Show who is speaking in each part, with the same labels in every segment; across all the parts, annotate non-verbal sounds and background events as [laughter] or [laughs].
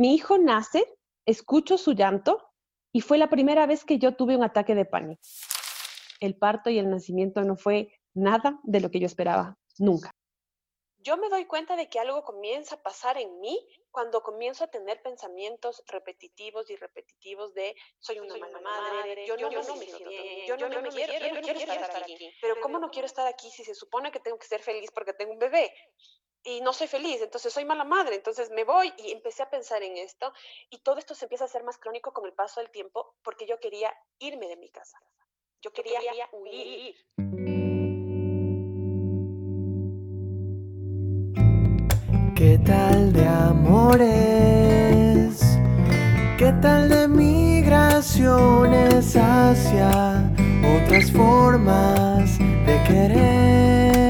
Speaker 1: mi hijo nace, escucho su llanto y fue la primera vez que yo tuve un ataque de pánico. El parto y el nacimiento no fue nada de lo que yo esperaba, nunca. Yo me doy cuenta de que algo comienza a pasar en mí cuando comienzo a tener pensamientos repetitivos y repetitivos de soy una mala madre, yo, no, me siento yo no, me quiero, yo no quiero estar aquí. Pero ¿cómo no quiero estar aquí si se supone que tengo que ser feliz porque tengo un bebé? Y no soy feliz, entonces soy mala madre, entonces me voy y empecé a pensar en esto y todo esto se empieza a hacer más crónico con el paso del tiempo porque yo quería irme de mi casa, yo quería, huir. ¿Qué tal de amores? ¿Qué tal de migraciones hacia otras formas de querer?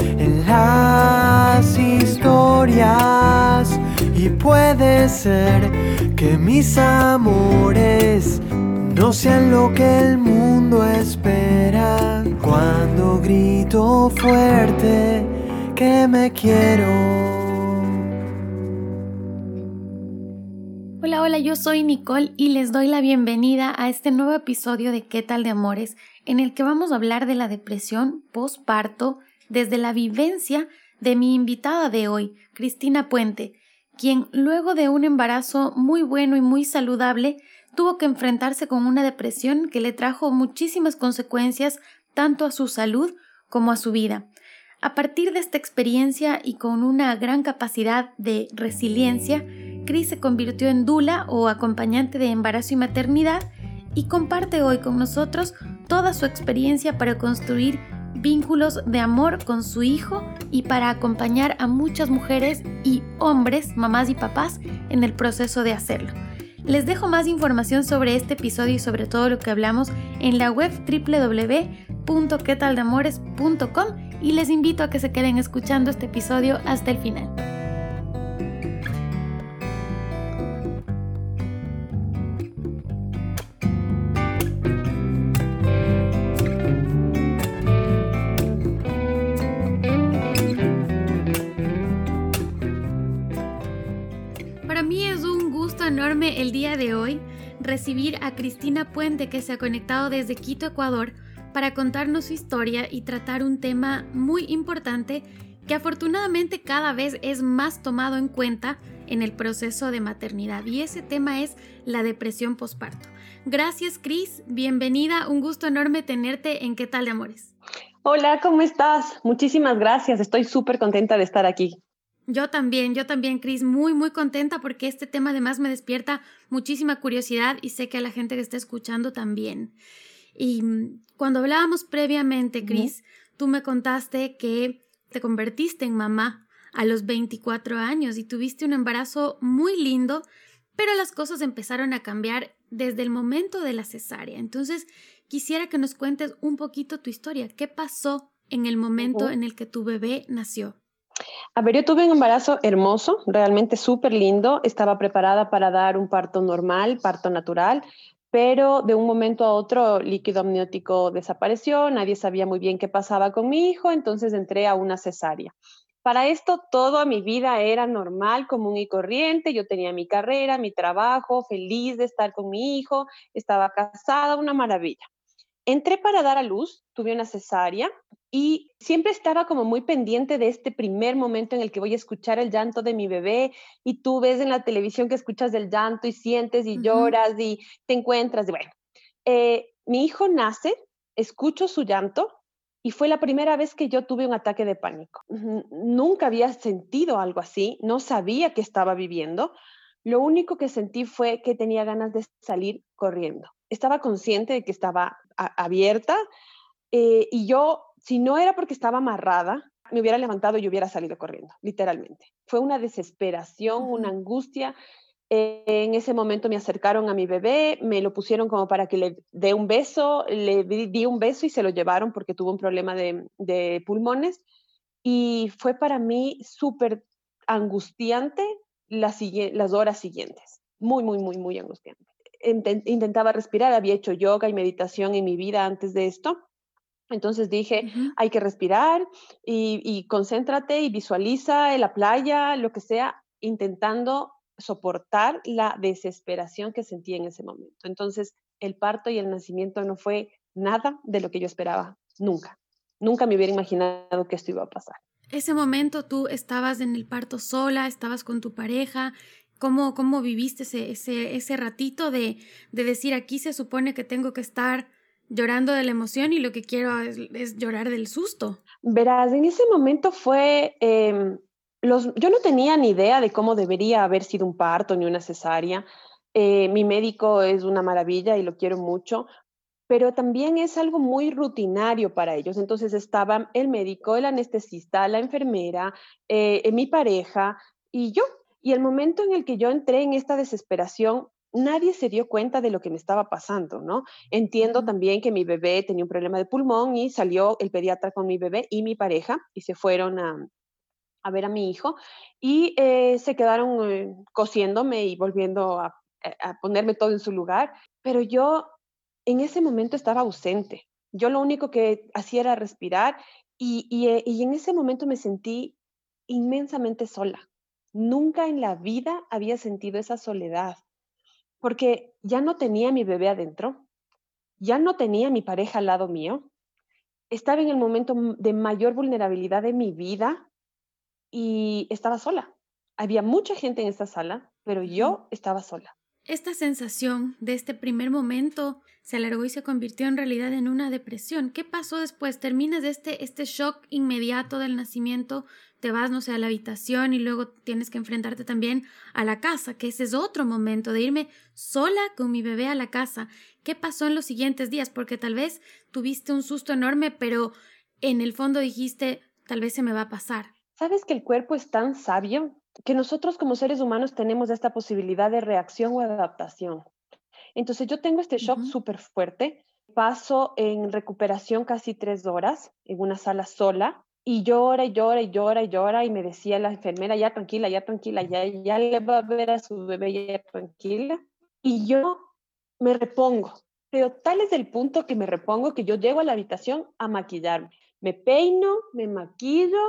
Speaker 1: las historias y puede ser que mis amores no sean lo que el mundo espera cuando grito fuerte que me quiero.
Speaker 2: Hola, hola, yo soy Nicole y les doy la bienvenida a este nuevo episodio de ¿Qué tal de amores? en el que vamos a hablar de la depresión postparto desde la vivencia de mi invitada de hoy, Cristina Puente, quien luego de un embarazo muy bueno y muy saludable tuvo que enfrentarse con una depresión que le trajo muchísimas consecuencias tanto a su salud como a su vida. A partir de esta experiencia y con una gran capacidad de resiliencia, Cris se convirtió en dula o acompañante de embarazo y maternidad y comparte hoy con nosotros toda su experiencia para construir vínculos de amor con su hijo y para acompañar a muchas mujeres y hombres, mamás y papás, en el proceso de hacerlo. Les dejo más información sobre este episodio y sobre todo lo que hablamos en la web www.quetaldamores.com y les invito a que se queden escuchando este episodio hasta el final. El día de hoy recibir a Cristina Puente que se ha conectado desde Quito, Ecuador, para contarnos su historia y tratar un tema muy importante que afortunadamente cada vez es más tomado en cuenta en el proceso de maternidad y ese tema es la depresión postparto. Gracias Cris, bienvenida, un gusto enorme tenerte en ¿Qué tal de Amores?
Speaker 1: Hola, ¿cómo estás? Muchísimas gracias, estoy súper contenta de estar aquí.
Speaker 2: Yo también, yo también, Cris, muy, muy contenta porque este tema además me despierta muchísima curiosidad y sé que a la gente que está escuchando también. Y mm, cuando hablábamos previamente, Cris, tú me contaste que te convertiste en mamá a los 24 años y tuviste un embarazo muy lindo, pero las cosas empezaron a cambiar desde el momento de la cesárea. Entonces, quisiera que nos cuentes un poquito tu historia. ¿Qué pasó en el momento en el que tu bebé nació?
Speaker 1: A ver, yo tuve un embarazo hermoso, realmente súper lindo. Estaba preparada para dar un parto normal, parto natural, pero de un momento a otro líquido amniótico desapareció, nadie sabía muy bien qué pasaba con mi hijo, entonces entré a una cesárea. Para esto, toda mi vida era normal, común y corriente. Yo tenía mi carrera, mi trabajo, feliz de estar con mi hijo, estaba casada, una maravilla. Entré para dar a luz, tuve una cesárea y siempre estaba como muy pendiente de este primer momento en el que voy a escuchar el llanto de mi bebé y tú ves en la televisión que escuchas el llanto y sientes y lloras y te encuentras. Y bueno, eh, mi hijo nace, escucho su llanto y fue la primera vez que yo tuve un ataque de pánico. Nunca había sentido algo así, no sabía que estaba viviendo. Lo único que sentí fue que tenía ganas de salir corriendo. Estaba consciente de que estaba abierta. Eh, y yo, si no era porque estaba amarrada, me hubiera levantado y hubiera salido corriendo, literalmente. Fue una desesperación, una angustia. en ese momento me acercaron a mi bebé, me lo pusieron como para que le dé un beso, le di, un beso y se lo llevaron porque tuvo un problema de, pulmones. Y fue para mí súper angustiante las, las horas siguientes. Muy, muy, muy, muy angustiante. Intentaba respirar, había hecho yoga y meditación en mi vida antes de esto entonces dije, hay que respirar y, concéntrate y visualiza en la playa, lo que sea, intentando soportar la desesperación que sentí en ese momento. Entonces, el parto y el nacimiento no fue nada de lo que yo esperaba, nunca. Nunca me hubiera imaginado que esto iba a pasar.
Speaker 2: Ese momento tú estabas en el parto sola, estabas con tu pareja. ¿Cómo, cómo viviste ese, ese, ese ratito de, de decir, aquí se supone que tengo que estar llorando de la emoción y lo que quiero es, llorar del susto.
Speaker 1: Verás, en ese momento fue, em, los, yo no tenía ni idea de cómo debería haber sido un parto ni una cesárea. Eh, mi médico es una maravilla y lo quiero mucho, pero también es algo muy rutinario para ellos. Entonces estaban el médico, el anestesista, la enfermera, eh, mi pareja y yo. Y el momento en el que yo entré en esta desesperación, nadie se dio cuenta de lo que me estaba pasando, ¿no? Entiendo también que mi bebé tenía un problema de pulmón y salió el pediatra con mi bebé y mi pareja y se fueron a, ver a mi hijo y eh, se quedaron eh, cosiéndome y volviendo eh, a, ponerme todo en su lugar, pero yo en ese momento estaba ausente. Yo lo único que hacía era respirar y, y en ese momento me sentí inmensamente sola. Nunca en la vida había sentido esa soledad porque ya no tenía mi bebé adentro, ya no tenía mi pareja al lado mío, estaba en el momento de mayor vulnerabilidad de mi vida y estaba sola. Había mucha gente en esta sala, pero yo estaba sola.
Speaker 2: Esta sensación de este primer momento se alargó y se convirtió en realidad en una depresión. ¿Qué pasó después? Terminas este, este shock inmediato del nacimiento, te vas, no sé, a la habitación y luego tienes que enfrentarte también a la casa, que ese es otro momento de irme sola con mi bebé a la casa. ¿Qué pasó en los siguientes días? Porque tal vez tuviste un susto enorme, pero en el fondo dijiste, tal vez se me va a pasar.
Speaker 1: ¿Sabes que el cuerpo es tan sabio que nosotros como seres humanos tenemos esta posibilidad de reacción o adaptación. Entonces yo tengo este shock súper fuerte, paso en recuperación casi tres horas en una sala sola y llora y llora y llora y llora y me decía la enfermera, ya tranquila, ya tranquila, ya, ya le va a ver a su bebé, ya tranquila. Y yo me repongo, pero tal es el punto que me repongo que yo llego a la habitación a maquillarme. Me peino, me maquillo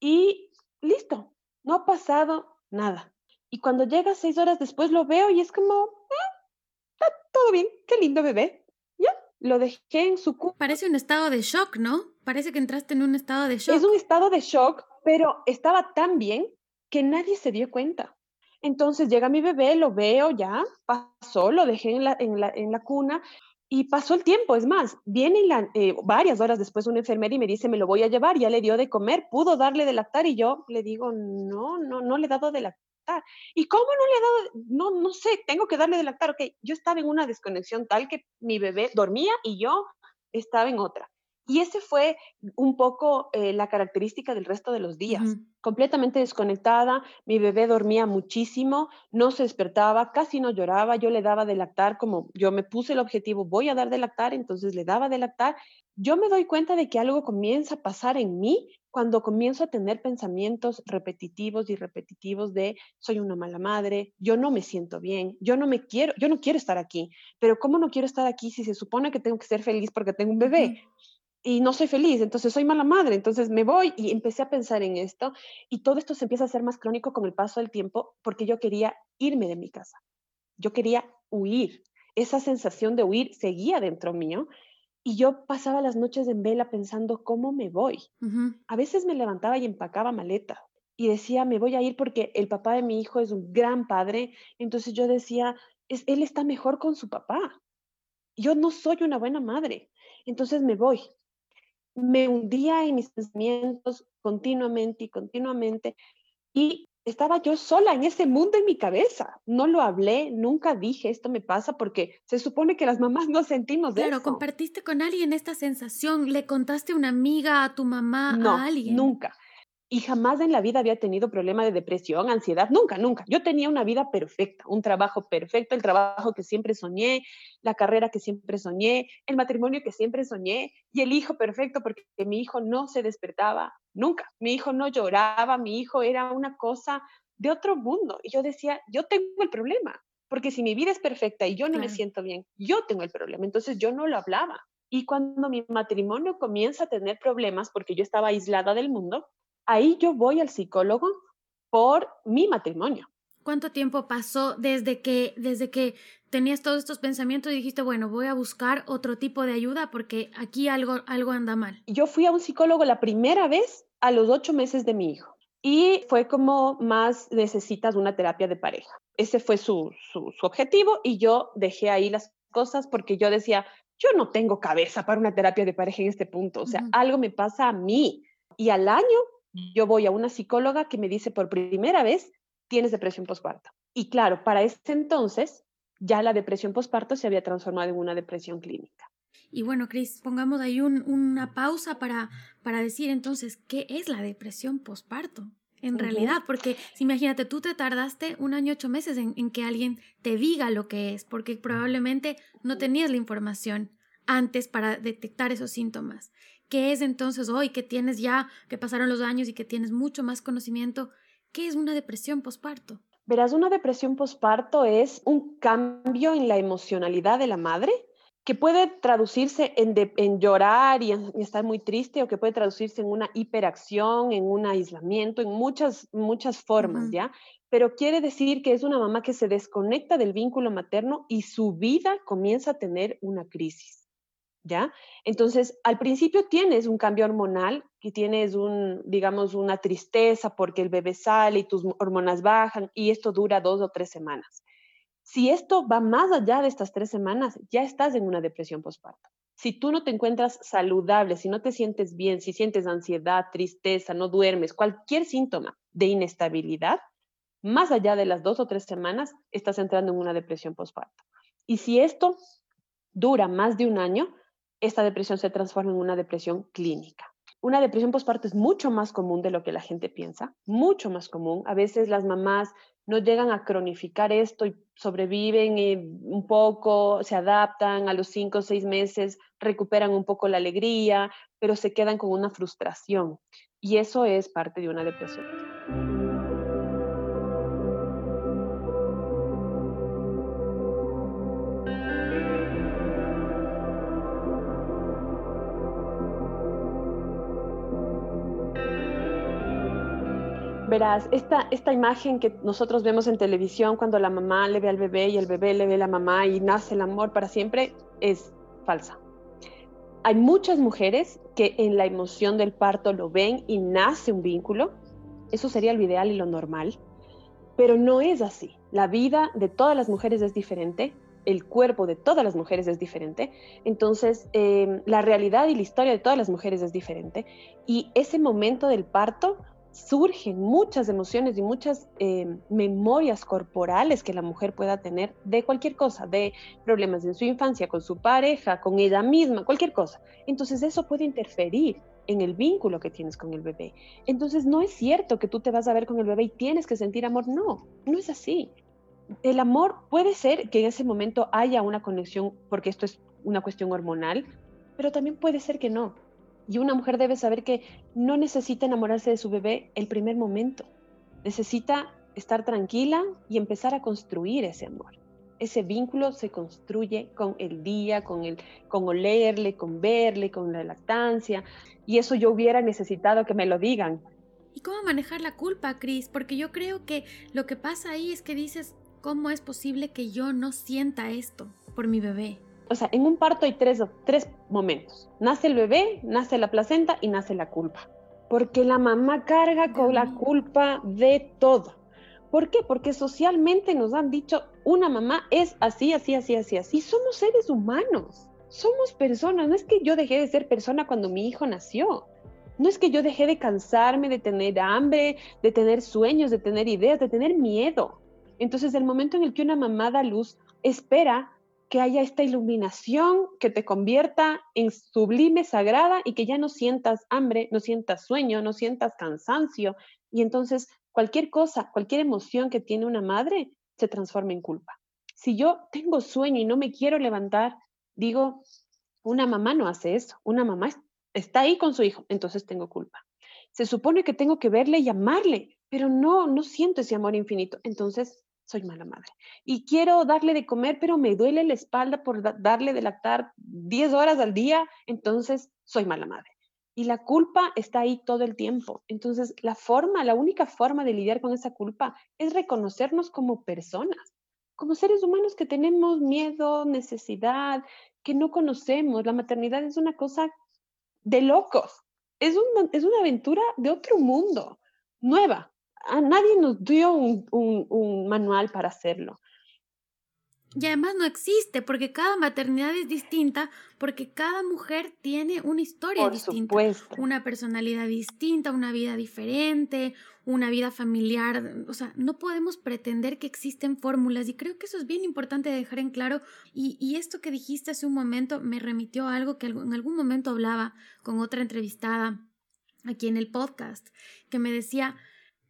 Speaker 1: y listo, no ha pasado nada. Y cuando llega seis horas después lo veo y es como, ah, está todo bien, qué lindo bebé. Ya, lo dejé en su cuarto.
Speaker 2: Parece un estado de shock, ¿no? Parece que entraste en un estado de shock.
Speaker 1: Es un estado de shock, pero estaba tan bien que nadie se dio cuenta. Entonces llega mi bebé, lo veo ya, pasó, lo dejé en la, en la, en la cuna y pasó el tiempo, es más, viene eh, varias horas después una enfermera y me dice, me lo voy a llevar, ya le dio de comer, pudo darle de lactar y yo le digo, no, no, no le he dado de lactar. ¿Y cómo no le he dado? No, no sé, tengo que darle de lactar. Ok, yo estaba en una desconexión tal que mi bebé dormía y yo estaba en otra. Y ese fue un poco eh, la característica del resto de los días. Completamente desconectada, mi bebé dormía muchísimo, no se despertaba, casi no lloraba, yo le daba de lactar como yo me puse el objetivo, voy a dar de lactar, entonces le daba de lactar. Yo me doy cuenta de que algo comienza a pasar en mí cuando comienzo a tener pensamientos repetitivos y repetitivos de soy una mala madre, yo no me siento bien, yo no me quiero, yo no quiero estar aquí, pero ¿cómo no quiero estar aquí si se supone que tengo que ser feliz porque tengo un bebé? Y no soy feliz, entonces soy mala madre, entonces me voy y empecé a pensar en esto y todo esto se empieza a hacer más crónico con el paso del tiempo porque yo quería irme de mi casa, yo quería huir, esa sensación de huir seguía dentro mío y yo pasaba las noches en vela pensando cómo me voy. A veces me levantaba y empacaba maleta y decía, me voy a ir porque el papá de mi hijo es un gran padre, entonces yo decía, es, él está mejor con su papá. Yo no soy una buena madre, entonces me voy me hundía en mis pensamientos continuamente y continuamente y estaba yo sola en ese mundo en mi cabeza. No lo hablé, nunca dije esto me pasa porque se supone que las mamás no sentimos claro,
Speaker 2: eso. compartiste con alguien esta sensación, le contaste a una amiga, a tu mamá,
Speaker 1: no,
Speaker 2: a alguien.
Speaker 1: Nunca y jamás en la vida había tenido problema de depresión, ansiedad, nunca, nunca. Yo tenía una vida perfecta, un trabajo perfecto, el trabajo que siempre soñé, la carrera que siempre soñé, el matrimonio que siempre soñé y el hijo perfecto porque mi hijo no se despertaba nunca, mi hijo no lloraba, mi hijo era una cosa de otro mundo. Y yo decía, yo tengo el problema, porque si mi vida es perfecta y yo no me siento bien, yo tengo el problema. Entonces yo no lo hablaba. Y cuando mi matrimonio comienza a tener problemas, porque yo estaba aislada del mundo, ahí yo voy al psicólogo por mi matrimonio.
Speaker 2: ¿Cuánto tiempo pasó desde que, desde que tenías todos estos pensamientos y dijiste, bueno, voy a buscar otro tipo de ayuda porque aquí algo, algo anda mal?
Speaker 1: Yo fui a un psicólogo la primera vez a los ocho meses de mi hijo y fue como más necesitas una terapia de pareja. Ese fue su, su, objetivo y yo dejé ahí las cosas porque yo decía, yo no tengo cabeza para una terapia de pareja en este punto, o sea, algo me pasa a mí. Y al año yo voy a una psicóloga que me dice por primera vez, tienes depresión postparto. Y claro, para ese entonces ya la depresión postparto se había transformado en una depresión clínica.
Speaker 2: Y bueno, Cris, pongamos ahí una pausa para, para decir entonces, ¿qué es la depresión postparto? En realidad, porque imagínate, tú te tardaste un año ocho meses en, en, que alguien te diga lo que es, porque probablemente no tenías la información antes para detectar esos síntomas. ¿Qué es entonces hoy que tienes ya, que pasaron los años y que tienes mucho más conocimiento? ¿Qué es una depresión posparto?
Speaker 1: Verás, una depresión posparto es un cambio en la emocionalidad de la madre que puede traducirse en, en llorar y, estar muy triste o que puede traducirse en una hiperacción, en un aislamiento, en muchas, muchas formas, ¿ya? Pero quiere decir que es una mamá que se desconecta del vínculo materno y su vida comienza a tener una crisis. ¿Ya? Entonces, al principio tienes un cambio hormonal, que tienes un, digamos, una tristeza porque el bebé sale y tus hormonas bajan y esto dura dos o tres semanas. Si esto va más allá de estas tres semanas, ya estás en una depresión postparto. Si tú no te encuentras saludable, si no te sientes bien, si sientes ansiedad, tristeza, no duermes, cualquier síntoma de inestabilidad, más allá de las dos o tres semanas, estás entrando en una depresión postparto. Y si esto dura más de un año, esta depresión se transforma en una depresión clínica. Una depresión postparto es mucho más común de lo que la gente piensa, mucho más común. A veces las mamás no llegan a cronificar esto y sobreviven eh, un poco, se adaptan a los cinco o seis meses, recuperan un poco la alegría, pero se quedan con una frustración. Y eso es parte de una depresión. Verás, esta, esta imagen que nosotros vemos en televisión cuando la mamá le ve al bebé y el bebé le ve a la mamá y nace el amor para siempre es falsa. Hay muchas mujeres que en la emoción del parto lo ven y nace un vínculo. Eso sería lo ideal y lo normal. Pero no es así. La vida de todas las mujeres es diferente. El cuerpo de todas las mujeres es diferente. Entonces, em, la realidad y la historia de todas las mujeres es diferente. Y ese momento del parto surgen muchas emociones y muchas eh, memorias corporales que la mujer pueda tener de cualquier cosa, de problemas en su infancia, con su pareja, con ella misma, cualquier cosa. Entonces eso puede interferir en el vínculo que tienes con el bebé. Entonces no es cierto que tú te vas a ver con el bebé y tienes que sentir amor. No, no es así. El amor puede ser que en ese momento haya una conexión porque esto es una cuestión hormonal, pero también puede ser que no y una mujer debe saber que no necesita enamorarse de su bebé el primer momento. Necesita estar tranquila y empezar a construir ese amor. Ese vínculo se construye con el día, con, el, con olerle, con verle, con la lactancia. Y eso yo hubiera necesitado que me lo digan.
Speaker 2: ¿Y cómo manejar la culpa, Cris? Porque yo creo que lo que pasa ahí es que dices, ¿cómo es posible que yo no sienta esto por mi bebé?
Speaker 1: O sea, en un parto hay tres, tres momentos. Nace el bebé, nace la placenta y nace la culpa. Porque la mamá carga con la culpa de todo. ¿Por qué? Porque socialmente nos han dicho, una mamá es así, así, así, así, así. Somos seres humanos, somos personas. No es que yo dejé de ser persona cuando mi hijo nació. No es que yo dejé de cansarme, de tener hambre, de tener sueños, de tener ideas, de tener miedo. Entonces, el momento en el que una mamá da luz, espera que haya esta iluminación que te convierta en sublime, sagrada y que ya no sientas hambre, no sientas sueño, no sientas cansancio. Y entonces cualquier cosa, cualquier emoción que tiene una madre se transforma en culpa. Si yo tengo sueño y no me quiero levantar, digo, una mamá no hace eso, una mamá está ahí con su hijo, entonces tengo culpa. Se supone que tengo que verle y amarle, pero no, no siento ese amor infinito, entonces soy mala madre. Y quiero darle de comer, pero me duele la espalda por darle de lactar 10 horas al día, entonces soy mala madre. Y la culpa está ahí todo el tiempo. Entonces, la forma, la única forma de lidiar con esa culpa es reconocernos como personas, como seres humanos que tenemos miedo, necesidad, que no conocemos. La maternidad es una cosa de locos. Es una, es una aventura de otro mundo, nueva, a nadie nos dio un, manual para hacerlo.
Speaker 2: Y además no existe, porque cada maternidad es distinta, porque cada mujer tiene una historia distinta, una personalidad distinta, una vida diferente, una vida familiar. O sea, no podemos pretender que existen fórmulas y creo que eso es bien importante dejar en claro. Y, y esto que dijiste hace un momento me remitió a algo que en algún momento hablaba con otra entrevistada aquí en el podcast, que me decía,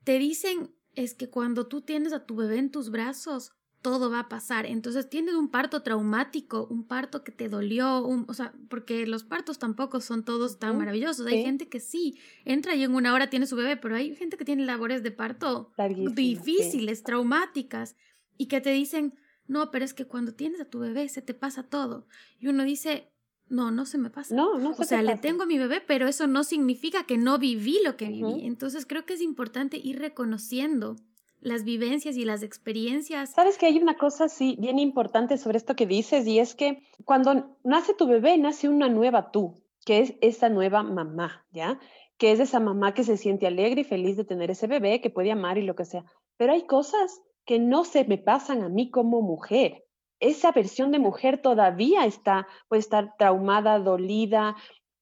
Speaker 2: te dicen es que cuando tú tienes a tu bebé en tus brazos, todo va a pasar. Entonces tienes un parto traumático, un parto que te dolió, o sea, porque los partos tampoco son todos tan maravillosos. Hay gente que sí, entra y en una hora tiene su bebé, pero hay gente que tiene labores de parto difíciles, traumáticas, y que te dicen, no, pero es que cuando tienes a tu bebé se te pasa todo. Y uno dice, no, no se me pasa.
Speaker 1: No, no
Speaker 2: O sea, le tengo a mi bebé, pero eso no significa que no viví lo que viví. Entonces creo que es importante ir reconociendo las vivencias y las experiencias.
Speaker 1: Sabes que hay una cosa sí bien importante sobre esto que dices y es que cuando nace tu bebé nace una nueva tú, que es esa nueva mamá, ¿ya? Que es esa mamá que se siente alegre y feliz de tener ese bebé, que puede amar y lo que sea. Pero hay cosas que no se me pasan a mí como mujer esa versión de mujer todavía está, puede estar traumada, dolida,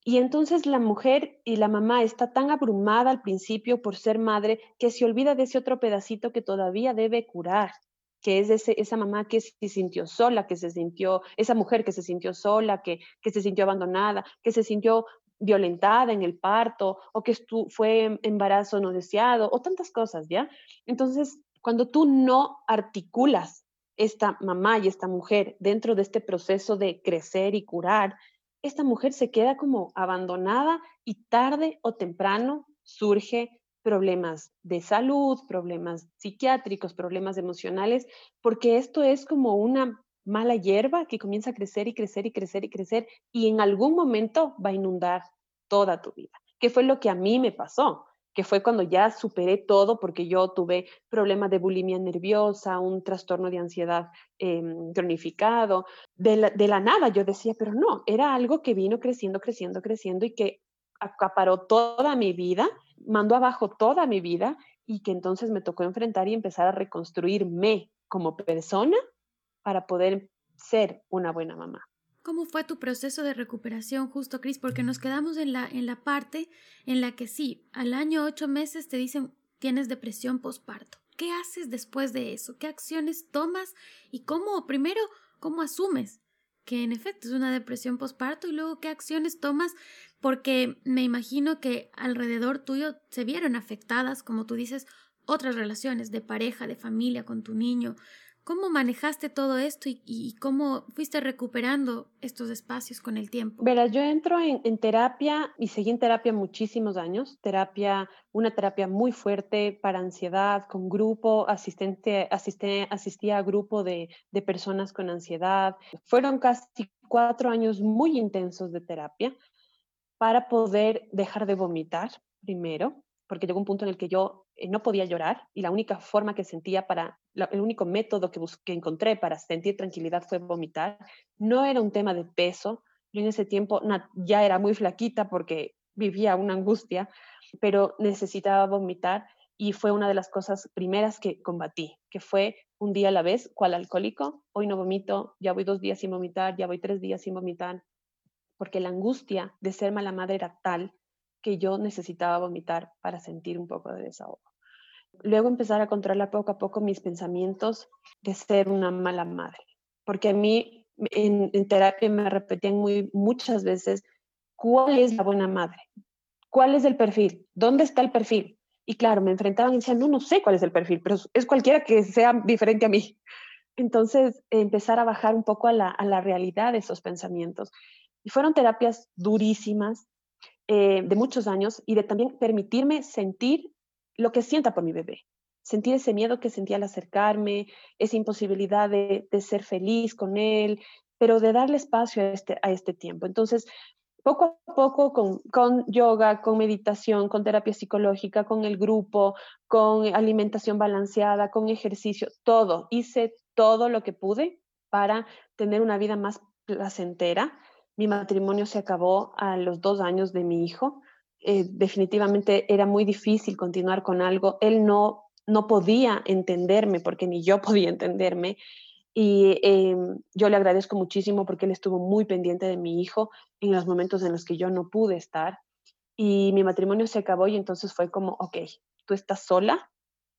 Speaker 1: y entonces la mujer y la mamá está tan abrumada al principio por ser madre que se olvida de ese otro pedacito que todavía debe curar, que es ese, esa mamá que se sintió sola, que se sintió, esa mujer que se sintió sola, que, que se sintió abandonada, que se sintió violentada en el parto o que fue embarazo no deseado o tantas cosas, ¿ya? Entonces, cuando tú no articulas esta mamá y esta mujer dentro de este proceso de crecer y curar, esta mujer se queda como abandonada y tarde o temprano surge problemas de salud, problemas psiquiátricos, problemas emocionales, porque esto es como una mala hierba que comienza a crecer y crecer y crecer y crecer y en algún momento va a inundar toda tu vida, que fue lo que a mí me pasó que fue cuando ya superé todo porque yo tuve problemas de bulimia nerviosa, un trastorno de ansiedad em, cronificado. De la, de la nada yo decía, pero no, era algo que vino creciendo, creciendo, creciendo y que acaparó toda mi vida, mandó abajo toda mi vida y que entonces me tocó enfrentar y empezar a reconstruirme como persona para poder ser una buena mamá.
Speaker 2: ¿Cómo fue tu proceso de recuperación justo, Cris? Porque nos quedamos en la, en la parte en la que sí, al año ocho meses te dicen tienes depresión postparto. ¿Qué haces después de eso? ¿Qué acciones tomas? Y cómo, primero, cómo asumes que en efecto es una depresión postparto y luego qué acciones tomas porque me imagino que alrededor tuyo se vieron afectadas, como tú dices, otras relaciones de pareja, de familia con tu niño, ¿Cómo manejaste todo esto y, cómo fuiste recuperando estos espacios con el tiempo?
Speaker 1: Verás, yo entro en, terapia y seguí en terapia muchísimos años, terapia, una terapia muy fuerte para ansiedad, con grupo, asistente, asistía a grupo de, de personas con ansiedad. Fueron casi cuatro años muy intensos de terapia para poder dejar de vomitar primero, porque llegó un punto en el que yo eh, no podía llorar y la única forma que sentía para, el único método que, que encontré para sentir tranquilidad fue vomitar. No era un tema de peso, yo en ese tiempo ya era muy flaquita porque vivía una angustia, pero necesitaba vomitar y fue una de las cosas primeras que combatí, que fue un día a la vez, cual alcohólico, hoy no vomito, ya voy dos días sin vomitar, ya voy tres días sin vomitar, porque la angustia de ser mala madre era tal que yo necesitaba vomitar para sentir un poco de desahogo. Luego empezar a controlar poco a poco mis pensamientos de ser una mala madre, porque a mí en, terapia me repetían muy, muchas veces cuál es la buena madre, cuál es el perfil, dónde está el perfil. Y claro, me enfrentaban y decían, no, no sé cuál es el perfil, pero es cualquiera que sea diferente a mí. Entonces, empezar a bajar un poco a la, a la realidad de esos pensamientos. Y fueron terapias durísimas, eh, de muchos años, y de también permitirme sentir lo que sienta por mi bebé. Sentir ese miedo que sentía al acercarme, esa imposibilidad de, de ser feliz con él, pero de darle espacio a este, a este tiempo. Entonces, poco a poco con, con, yoga, con meditación, con terapia psicológica, con el grupo, con alimentación balanceada, con ejercicio, todo. Hice todo lo que pude para tener una vida más placentera. Mi matrimonio se acabó a los dos años de mi hijo. Eh, definitivamente era muy difícil continuar con algo. Él no, no podía entenderme porque ni yo [laughs] podía entenderme. Y em, yo le agradezco muchísimo porque él estuvo muy pendiente de mi hijo en los momentos en los que yo no pude estar. Y mi matrimonio se acabó y entonces fue como, ok, tú estás sola,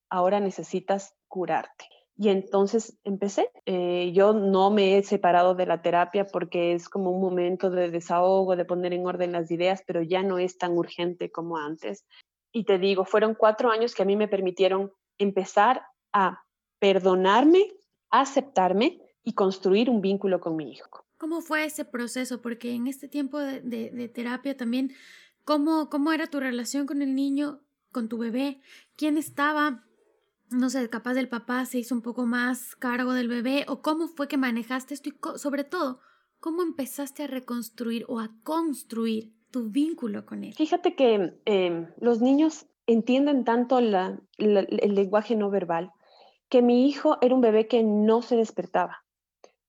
Speaker 1: ahora necesitas curarte. Y entonces empecé. Eh, yo no me he separado de la terapia porque es como un momento de desahogo, de poner en orden las ideas, pero ya no es tan urgente como antes. Y te digo, fueron cuatro años que a mí me permitieron empezar a perdonarme, aceptarme y construir un vínculo con mi hijo.
Speaker 2: ¿Cómo fue ese proceso? Porque en este tiempo de, de terapia también, ¿cómo, ¿cómo era tu relación con el niño, con tu bebé? ¿Quién estaba? No sé, capaz del papá se hizo un poco más cargo del bebé o cómo fue que manejaste esto y sobre todo, cómo empezaste a reconstruir o a construir tu vínculo con él.
Speaker 1: Fíjate que em, los niños entienden tanto el lenguaje no verbal que mi hijo era un bebé que no se despertaba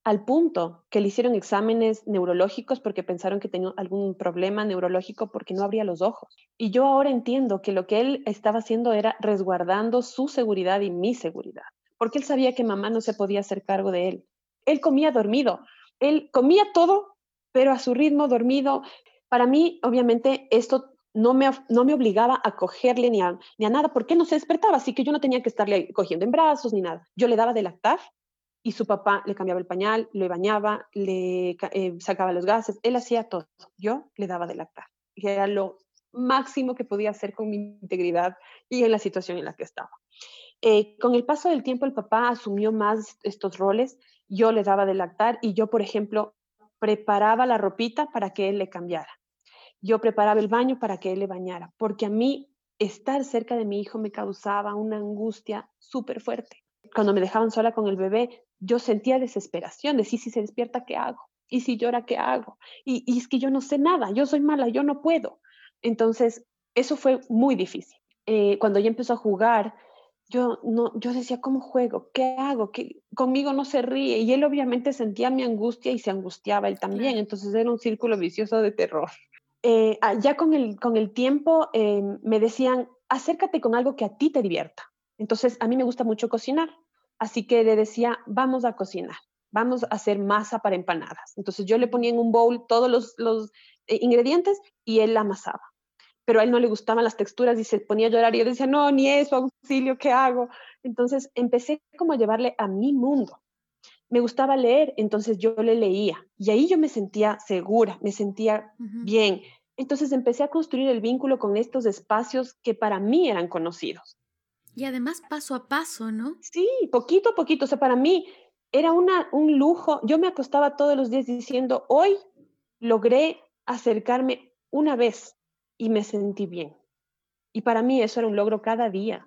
Speaker 1: al punto que le hicieron exámenes neurológicos porque pensaron que tenía algún problema neurológico porque no abría los ojos. Y yo ahora entiendo que lo que él estaba haciendo era resguardando su seguridad y mi seguridad, porque él sabía que mamá no se podía hacer cargo de él. Él comía dormido, él comía todo, pero a su ritmo dormido. Para mí, obviamente, esto no me, no me obligaba a cogerle ni a, ni a nada, porque no se despertaba, así que yo no tenía que estarle cogiendo en brazos ni nada. Yo le daba de lactar y su papá le cambiaba el pañal, le bañaba, le eh, sacaba los gases, él hacía todo. Yo le daba de lactar, y era lo máximo que podía hacer con mi integridad y en la situación en la que estaba. Eh, con el paso del tiempo el papá asumió más estos roles, yo le daba de lactar y yo, por ejemplo, preparaba la ropita para que él le cambiara. Yo preparaba el baño para que él le bañara, porque a mí estar cerca de mi hijo me causaba una angustia súper fuerte. Cuando me dejaban sola con el bebé, yo sentía desesperación de si, si se despierta, ¿qué hago? Y si llora, ¿qué hago? Y, es que yo no sé nada, yo soy mala, yo no puedo. Entonces, eso fue muy difícil. Eh, cuando ya empezó a jugar, yo, no, yo decía, ¿cómo juego? ¿Qué hago? ¿Qué? Conmigo no se ríe. Y él obviamente sentía mi angustia y se angustiaba él también. Entonces era un círculo vicioso de terror. Eh, ah, ya con el, con el tiempo eh, me decían, acércate con algo que a ti te divierta. Entonces, a mí me gusta mucho cocinar. Así que le decía, vamos a cocinar, vamos a hacer masa para empanadas. Entonces yo le ponía en un bowl todos los, eh, ingredientes y él la amasaba. Pero a él no le gustaban las texturas y se ponía a llorar y yo decía, no, ni eso, auxilio, ¿qué hago? Entonces empecé como a llevarle a mi mundo. Me gustaba leer, entonces yo le leía y ahí yo me sentía segura, me sentía bien. Entonces empecé a construir el vínculo con estos espacios que para mí eran conocidos.
Speaker 2: Y además paso a paso, ¿no?
Speaker 1: Sí, poquito a poquito. O sea, para mí era una, un lujo. Yo me acostaba todos los días diciendo, hoy logré acercarme una vez y me sentí bien. Y para mí eso era un logro cada día.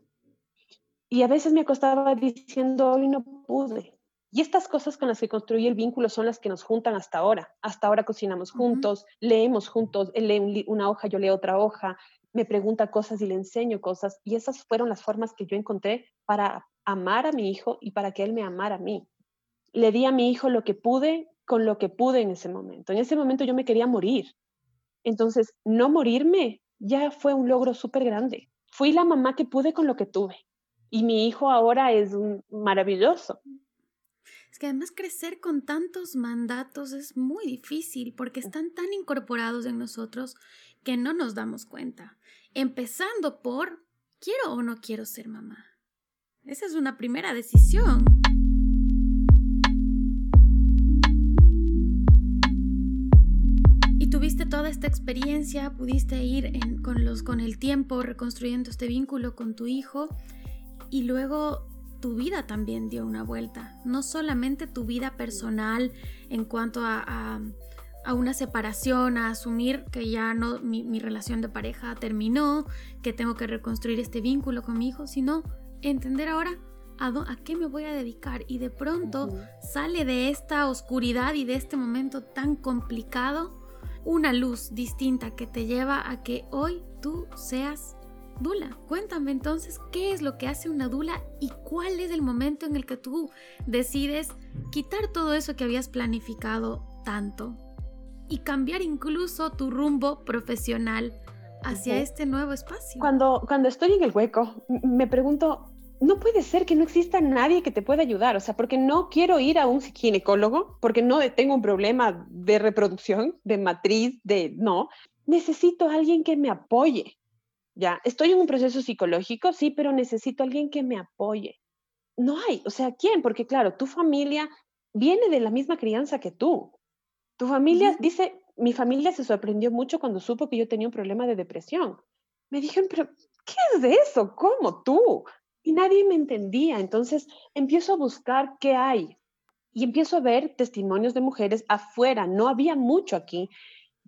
Speaker 1: Y a veces me acostaba diciendo, hoy no pude. Y estas cosas con las que construí el vínculo son las que nos juntan hasta ahora. Hasta ahora cocinamos juntos, leemos juntos, él lee una hoja, yo leo otra hoja, me pregunta cosas y le enseño cosas. Y esas fueron las formas que yo encontré para amar a mi hijo y para que él me amara a mí. Le di a mi hijo lo que pude con lo que pude en ese momento. En ese momento yo me quería morir. Entonces, no morirme ya fue un logro súper grande. Fui la mamá que pude con lo que tuve. Y mi hijo ahora es maravilloso.
Speaker 2: Es que además crecer con tantos mandatos es muy difícil porque están tan incorporados en nosotros que no nos damos cuenta. Empezando por, ¿quiero o no quiero ser mamá? Esa es una primera decisión. Y tuviste toda esta experiencia, pudiste ir con, los, con el tiempo reconstruyendo este vínculo con tu hijo y luego tu vida también dio una vuelta. No solamente tu vida personal en cuanto a, a, una separación, a asumir que ya no mi, mi, relación de pareja terminó, que tengo que reconstruir este vínculo con mi hijo, sino entender ahora a, a qué me voy a dedicar. Y de pronto sale de esta oscuridad y de este momento tan complicado una luz distinta que te lleva a que hoy tú seas Dula. Cuéntame entonces qué es lo que hace una Dula y cuál es el momento en el que tú decides quitar todo eso que habías planificado tanto y cambiar incluso tu rumbo profesional hacia este nuevo espacio.
Speaker 1: Cuando, cuando estoy en el hueco, me pregunto, no puede ser que no exista nadie que te pueda ayudar, o sea, porque no quiero ir a un ginecólogo, porque no tengo un problema de reproducción, de matriz, de no, necesito a alguien que me apoye. Ya, estoy en un proceso psicológico, sí, pero necesito a alguien que me apoye. No hay, o sea, ¿quién? Porque claro, tu familia viene de la misma crianza que tú. Tu familia, dice, mi familia se sorprendió mucho cuando supo que yo tenía un problema de depresión. Me dijeron, pero ¿qué es de eso? ¿Cómo tú? Y nadie me entendía. Entonces empiezo a buscar qué hay y empiezo a ver testimonios de mujeres afuera. No había mucho aquí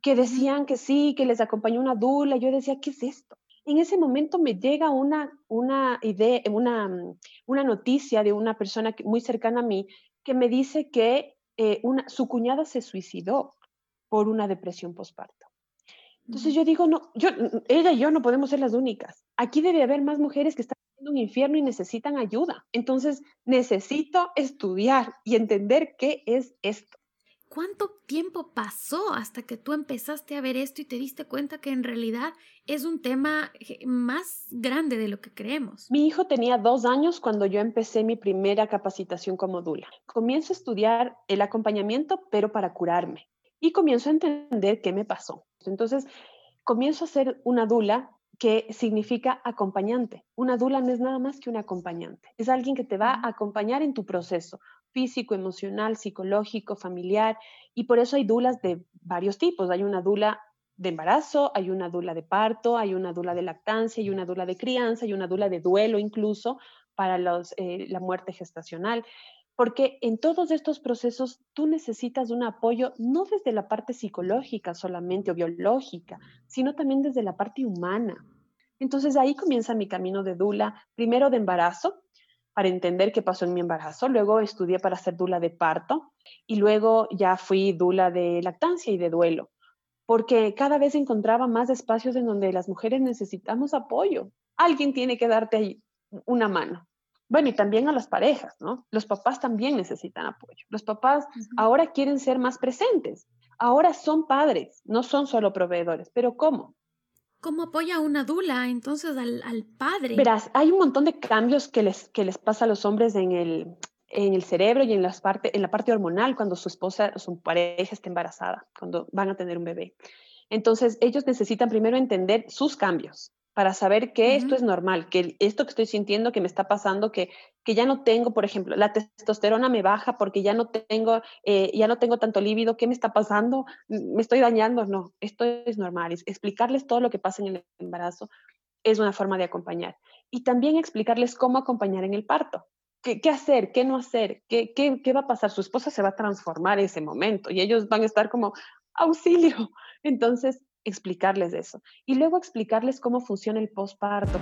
Speaker 1: que decían que sí, que les acompañó una dula. Yo decía, ¿qué es esto? En ese momento me llega una, una idea, una, mm, una noticia de una persona muy cercana a mí que me dice que eh, una, su cuñada se suicidó por una depresión postparto. Entonces yo digo, no, yo, ella y yo no podemos ser las únicas. Aquí debe haber más mujeres que están en un infierno y necesitan ayuda. Entonces necesito estudiar y entender qué es esto.
Speaker 2: ¿Cuánto tiempo pasó hasta que tú empezaste a ver esto y te diste cuenta que en realidad es un tema más grande de lo que creemos?
Speaker 1: Mi hijo tenía dos años cuando yo empecé mi primera capacitación como dula. Comienzo a estudiar el acompañamiento, pero para curarme. Y comienzo a entender qué me pasó. Entonces, comienzo a ser una dula que significa acompañante. Una dula no es nada más que un acompañante. Es alguien que te va a acompañar en tu proceso físico, emocional, psicológico, familiar, y por eso hay dulas de varios tipos. Hay una dula de embarazo, hay una dula de parto, hay una dula de lactancia, hay una dula de crianza, hay una dula de duelo incluso para los, eh, la muerte gestacional. Porque en todos estos procesos tú necesitas un apoyo no desde la parte psicológica solamente o biológica, sino también desde la parte humana. Entonces ahí comienza mi camino de dula, primero de embarazo, para entender qué pasó en mi embarazo. Luego estudié para ser dula de parto y luego ya fui dula de lactancia y de duelo, porque cada vez encontraba más espacios en donde las mujeres necesitamos apoyo. Alguien tiene que darte ahí una mano. Bueno, y también a las parejas, ¿no? Los papás también necesitan apoyo. Los papás ahora quieren ser más presentes. Ahora son padres, no son solo proveedores. Pero ¿cómo?
Speaker 2: ¿Cómo apoya a una dula entonces al, al, padre?
Speaker 1: Verás, hay un montón de cambios que les, que les pasa a los hombres en el, en el cerebro y en, las parte, en la parte hormonal cuando su esposa o su pareja está embarazada, cuando van a tener un bebé. Entonces, ellos necesitan primero entender sus cambios para saber que esto es normal, que esto que estoy sintiendo, que me está pasando, que, que ya no tengo, por ejemplo, la testosterona me baja porque ya no tengo, eh, ya no tengo tanto líbido, ¿qué me está pasando? ¿Me estoy dañando? No, esto es normal. explicarles todo lo que pasa en el embarazo es una forma de acompañar. Y también explicarles cómo acompañar en el parto. ¿Qué, qué hacer? ¿Qué no hacer? ¿Qué, ¿Qué, qué va a pasar? Su esposa se va a transformar en ese momento y ellos van a estar como, auxilio. Entonces, explicarles eso. Y luego explicarles cómo funciona el postparto.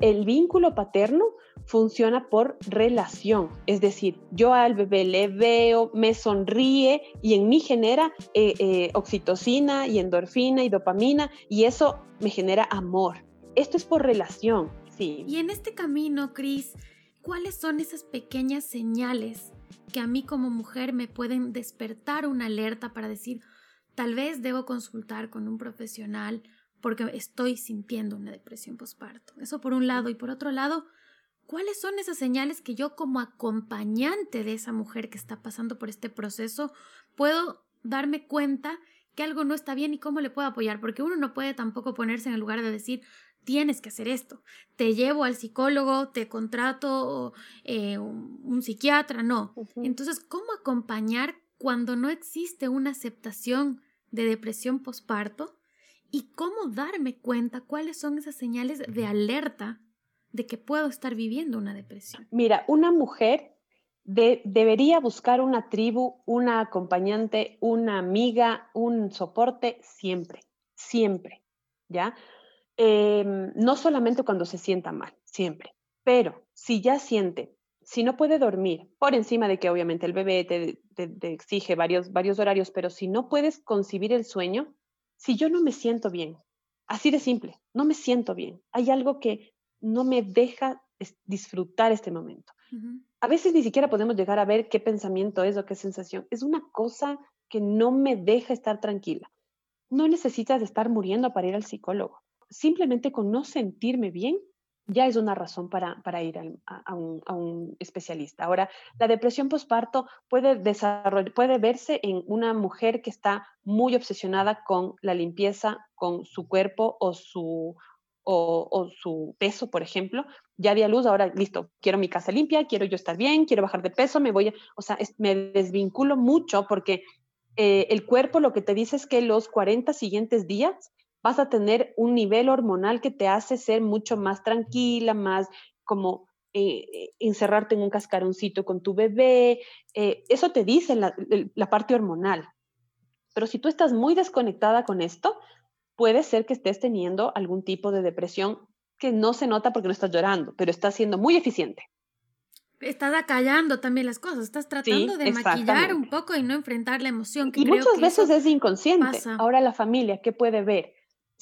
Speaker 1: El vínculo paterno funciona por relación, es decir, yo al bebé le veo, me sonríe y en mí genera eh, eh, oxitocina y endorfina y dopamina y eso me genera amor. Esto es por relación, sí.
Speaker 2: Y en este camino, Cris, ¿Cuáles son esas pequeñas señales que a mí como mujer me pueden despertar una alerta para decir, tal vez debo consultar con un profesional porque estoy sintiendo una depresión postparto? Eso por un lado. Y por otro lado, ¿Cuáles son esas señales que yo como acompañante de esa mujer que está pasando por este proceso puedo darme cuenta que algo no está bien y cómo le puedo apoyar? Porque uno no puede tampoco ponerse en el lugar de decir, tienes que hacer esto, te llevo al psicólogo, te contrato eh, un, psiquiatra, no. Entonces, ¿cómo acompañar cuando no existe una aceptación de depresión posparto? ¿Y cómo darme cuenta cuáles son esas señales de alerta de que puedo estar viviendo una depresión?
Speaker 1: Mira, una mujer debería buscar una tribu, una acompañante, una amiga, un soporte siempre, siempre, ¿ya? Em, no solamente cuando se sienta mal, siempre, pero si ya siente, si no puede dormir, por encima de que obviamente el bebé te, exige varios, varios horarios, pero si no puedes concebir el sueño, si yo no me siento bien, así de simple, no me siento bien, hay algo que no me deja disfrutar este momento. A veces ni siquiera podemos llegar a ver qué pensamiento es o qué sensación. Es una cosa que no me deja estar tranquila. No necesitas estar muriendo para ir al psicólogo. Simplemente con no sentirme bien ya es una razón para, para ir a, un, especialista. Ahora, la depresión postparto puede, puede verse en una mujer que está muy obsesionada con la limpieza, con su cuerpo o su, o, su peso, por ejemplo, ya di a luz, ahora listo, quiero mi casa limpia, quiero yo estar bien, quiero bajar de peso, me voy, a, o sea, me desvinculo mucho porque eh, el cuerpo lo que te dice es que los 40 siguientes días vas a tener un nivel hormonal que te hace ser mucho más tranquila, más como eh, eh, encerrarte en un cascaroncito con tu bebé, eso te dice la, la parte hormonal. Pero si tú estás muy desconectada con esto, puede ser que estés teniendo algún tipo de depresión que no se nota porque no estás llorando, pero estás siendo muy eficiente.
Speaker 2: Estás acallando también las cosas, estás tratando de maquillar un poco y no enfrentar la emoción. Que
Speaker 1: y muchas veces es inconsciente. Ahora la familia, ¿qué puede ver?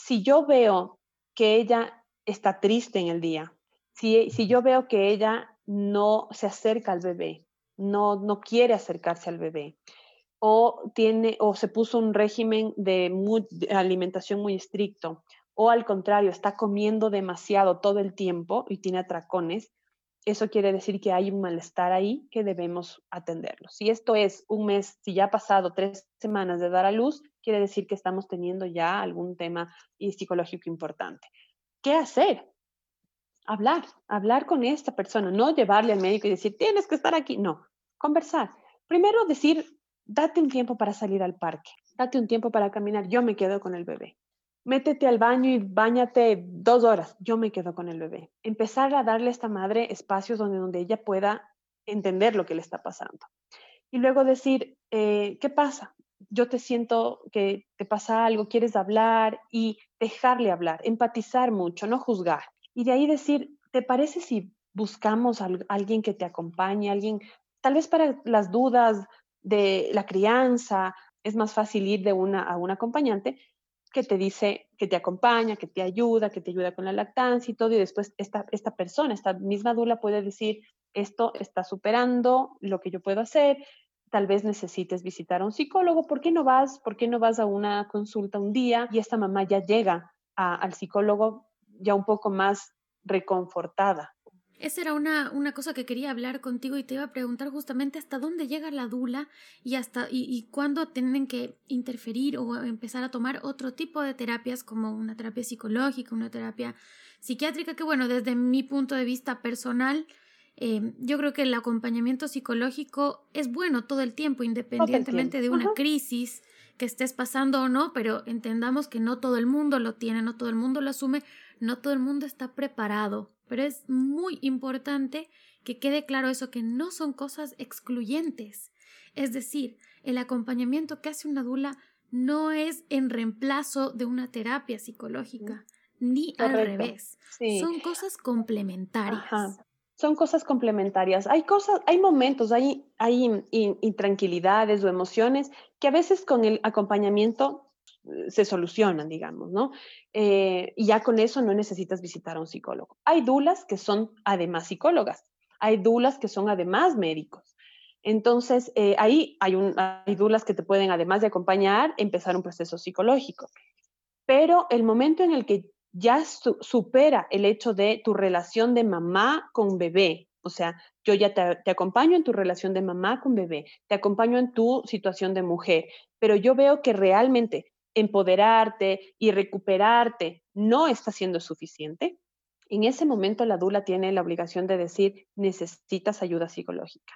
Speaker 1: Si yo veo que ella está triste en el día, si, si yo veo que ella no se acerca al bebé, no, no quiere acercarse al bebé, o tiene o se puso un régimen de, alimentación muy estricto o al contrario está comiendo demasiado todo el tiempo y tiene atracones, eso quiere decir que hay un malestar ahí que debemos atenderlo. Si esto es un mes, si ya ha pasado tres semanas de dar a luz, quiere decir que estamos teniendo ya algún tema psicológico importante. ¿Qué hacer? Hablar, hablar con esta persona, no llevarle al médico y decir, tienes que estar aquí, no, conversar. Primero decir, date un tiempo para salir al parque, date un tiempo para caminar, yo me quedo con el bebé. Métete al baño y bañate dos horas, yo me quedo con el bebé. Empezar a darle a esta madre espacios donde, donde ella pueda entender lo que le está pasando. Y luego decir, eh, ¿qué pasa? Yo te siento que te pasa algo, quieres hablar y dejarle hablar, empatizar mucho, no juzgar. Y de ahí decir, ¿te parece si buscamos a alguien que te acompañe, alguien, tal vez para las dudas, de la crianza, es más fácil ir de una a un acompañante que te dice, que te acompaña, que te ayuda, que te ayuda con la lactancia y todo, y después esta, esta persona, esta misma dula puede decir, esto está superando lo que yo puedo hacer, tal vez necesites visitar a un psicólogo, ¿por qué no vas? ¿Por qué no vas a una consulta un día? Y esta mamá ya llega al psicólogo ya un poco más reconfortada,
Speaker 2: esa era una, una, cosa que quería hablar contigo y te iba a preguntar justamente hasta dónde llega la dula y hasta y, y cuándo tienen que interferir o empezar a tomar otro tipo de terapias como una terapia psicológica, una terapia psiquiátrica, que bueno, desde mi punto de vista personal, eh, yo creo que el acompañamiento psicológico es bueno todo el tiempo, independientemente de una crisis que estés pasando o no, pero entendamos que no todo el mundo lo tiene, no todo el mundo lo asume, no todo el mundo está preparado pero es muy importante que quede claro eso, que no son cosas excluyentes. Es decir, el acompañamiento que hace una dula no es en reemplazo de una terapia psicológica, ni al revés. Son cosas complementarias.
Speaker 1: Son cosas complementarias. Hay cosas, hay momentos, hay, hay intranquilidades o emociones que a veces con el acompañamiento se solucionan, digamos, ¿no? Eh, y ya con eso no necesitas visitar a un psicólogo. Hay dulas que son además psicólogas, hay dulas que son además médicos. Entonces, eh, ahí hay, un, hay dulas que te pueden, además de acompañar, empezar un proceso psicológico. Pero el momento en el que ya supera el hecho de tu relación de mamá con bebé. O sea, yo ya te, te, acompaño en tu relación de mamá con bebé, te acompaño en tu situación de mujer, pero yo veo que realmente empoderarte y recuperarte no está siendo suficiente. En ese momento la dula tiene la obligación de decir, necesitas ayuda psicológica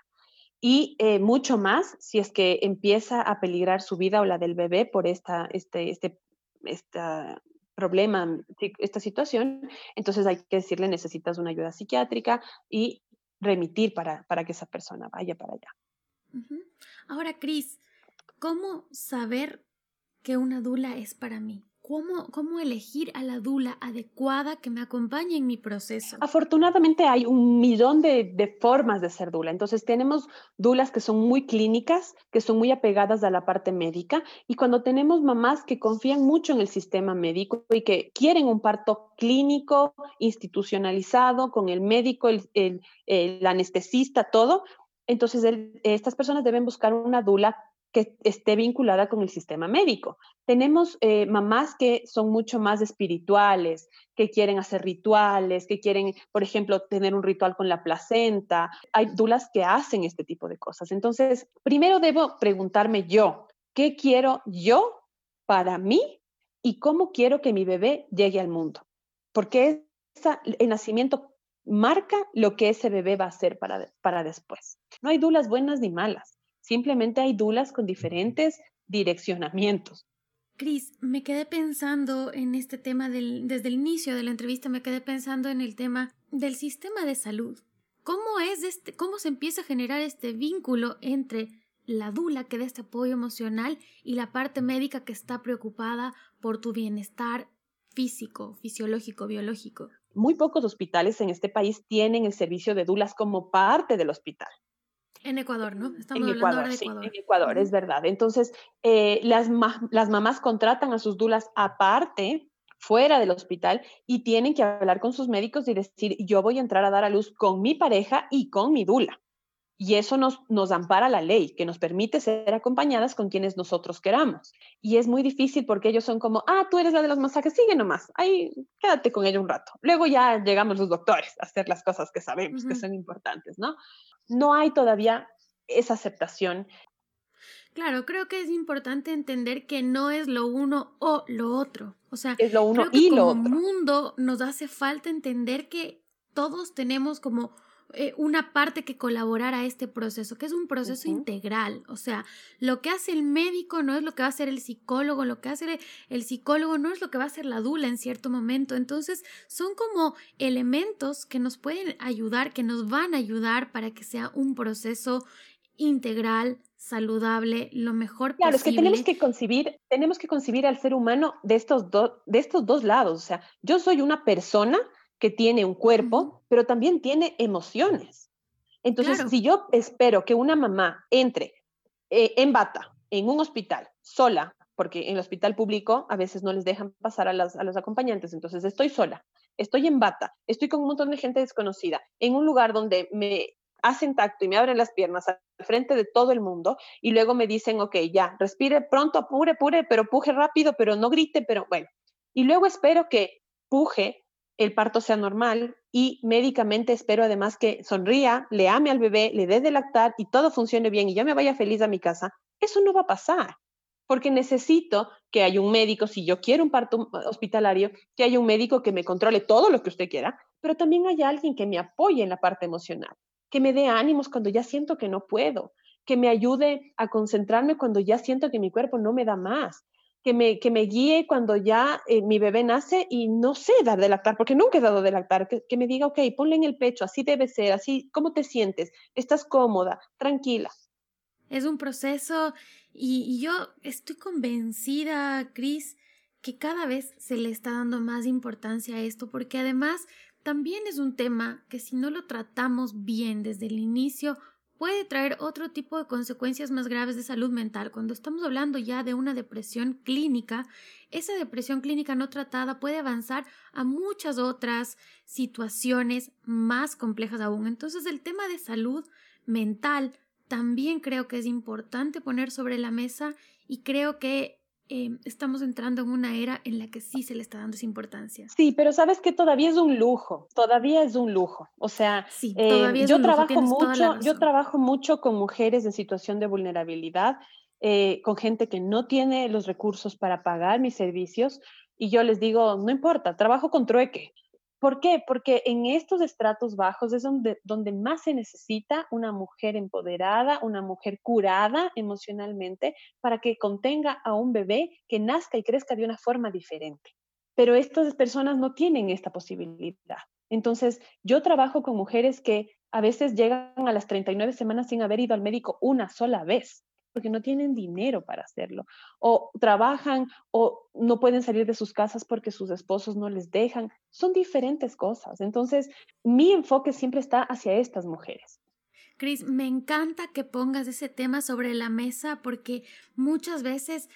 Speaker 1: y eh, mucho más si es que empieza a peligrar su vida o la del bebé por esta, este, este, esta problema, esta situación, entonces hay que decirle necesitas una ayuda psiquiátrica y remitir para, para que esa persona vaya para allá.
Speaker 2: Ahora, Cris, ¿cómo saber que una dula es para mí? ¿Cómo, ¿Cómo elegir a la dula adecuada que me acompañe en mi proceso?
Speaker 1: Afortunadamente hay un millón de, de, formas de ser dula. Entonces tenemos dulas que son muy clínicas, que son muy apegadas a la parte médica. Y cuando tenemos mamás que confían mucho en el sistema médico y que quieren un parto clínico, institucionalizado, con el médico, el, el, el anestesista, todo, entonces estas personas deben buscar una dula que esté vinculada con el sistema médico. Tenemos eh, mamás que son mucho más espirituales, que quieren hacer rituales, que quieren, por ejemplo, tener un ritual con la placenta. Hay dulas que hacen este tipo de cosas. Entonces, primero debo preguntarme yo, ¿qué quiero yo para mí y cómo quiero que mi bebé llegue al mundo? Porque el nacimiento marca lo que ese bebé va a hacer para, para después. No hay dulas buenas ni malas Simplemente hay dulas con diferentes direccionamientos.
Speaker 2: Cris, me quedé pensando en este tema del, desde el inicio de la entrevista, me quedé pensando en el tema del sistema de salud. ¿Cómo es este, cómo se empieza a generar este vínculo entre la dula que da este apoyo emocional y la parte médica que está preocupada por tu bienestar físico, fisiológico, biológico?
Speaker 1: Muy pocos hospitales en este país tienen el servicio de dulas como parte del hospital.
Speaker 2: En Ecuador, ¿no?
Speaker 1: Estamos en Ecuador, de Ecuador. Sí, en Ecuador, es verdad. Entonces, eh, las, las mamás contratan a sus dulas aparte, fuera del hospital, y tienen que hablar con sus médicos y decir, yo voy a entrar a dar a luz con mi pareja y con mi dula. Y eso nos, nos ampara la ley, que nos permite ser acompañadas con quienes nosotros queramos. Y es muy difícil porque ellos son como, ah, tú eres la de los masajes, sigue nomás, ahí quédate con ella un rato. Luego ya llegamos los doctores a hacer las cosas que sabemos que son importantes, ¿no? no hay todavía esa aceptación.
Speaker 2: Claro, creo que es importante entender que no es lo uno o lo otro. O sea,
Speaker 1: es lo uno y lo
Speaker 2: otro. Como mundo nos hace falta entender que todos tenemos como eh, una parte que colaborar a este proceso, que es un proceso integral. O sea, lo que hace el médico no es lo que va a hacer el psicólogo, lo que hace el psicólogo no es lo que va a hacer la dula en cierto momento. Entonces, son como elementos que nos pueden ayudar, que nos van a ayudar para que sea un proceso integral, saludable, lo mejor
Speaker 1: claro,
Speaker 2: posible. Claro, es
Speaker 1: que tenemos que concebir, tenemos que concebir al ser humano de estos, de estos dos lados. O sea, yo soy una persona que tiene un cuerpo, pero también tiene emociones. Entonces, si yo espero que una mamá entre eh, en bata en un hospital sola, porque en el hospital público a veces no les dejan pasar a, a los acompañantes, entonces estoy sola, estoy en bata, estoy con un montón de gente desconocida, en un lugar donde me hacen tacto y me abren las piernas al frente de todo el mundo y luego me dicen, ok, ya, respire pronto, apure, apure, pero puje rápido, pero no grite, pero bueno. Y luego espero que puje el parto sea normal y médicamente espero además que sonría, le ame al bebé, le dé de lactar y todo funcione bien y yo me vaya feliz a mi casa, eso no va a pasar. Porque necesito que haya un médico, si yo quiero un parto hospitalario, que haya un médico que me controle todo lo que usted quiera, pero también haya alguien que me apoye en la parte emocional, que me dé ánimos cuando ya siento que no puedo, que me ayude a concentrarme cuando ya siento que mi cuerpo no me da más, que me, que me guíe cuando ya eh, mi bebé nace y no sé dar de lactar, porque nunca he dado de lactar, que, que, me diga, ok, ponle en el pecho, así debe ser, así, ¿cómo te sientes? ¿Estás cómoda? Tranquila.
Speaker 2: Es un proceso y, y yo estoy convencida, Cris, que cada vez se le está dando más importancia a esto, porque además también es un tema que si no lo tratamos bien desde el inicio, puede traer otro tipo de consecuencias más graves de salud mental. Cuando estamos hablando ya de una depresión clínica, esa depresión clínica no tratada puede avanzar a muchas otras situaciones más complejas aún. Entonces el tema de salud mental también creo que es importante poner sobre la mesa y creo que eh, estamos entrando en una era en la que sí se le está dando esa importancia.
Speaker 1: Sí, pero sabes que todavía es un lujo, todavía es un lujo. O sea, eh, yo trabajo mucho, yo trabajo mucho con mujeres en situación de vulnerabilidad, eh, con gente que no tiene los recursos para pagar mis servicios y yo les digo, no importa, trabajo con trueque. ¿Por qué? Porque en estos estratos bajos es donde, donde más se necesita una mujer empoderada, una mujer curada emocionalmente para que contenga a un bebé que nazca y crezca de una forma diferente. Pero estas personas no tienen esta posibilidad. Entonces, yo trabajo con mujeres que a veces llegan a las 39 semanas sin haber ido al médico una sola vez porque no tienen dinero para hacerlo, o trabajan o no pueden salir de sus casas porque sus esposos no les dejan. Son diferentes cosas. Entonces, mi enfoque siempre está hacia estas mujeres.
Speaker 2: Cris, me encanta que pongas ese tema sobre la mesa porque muchas veces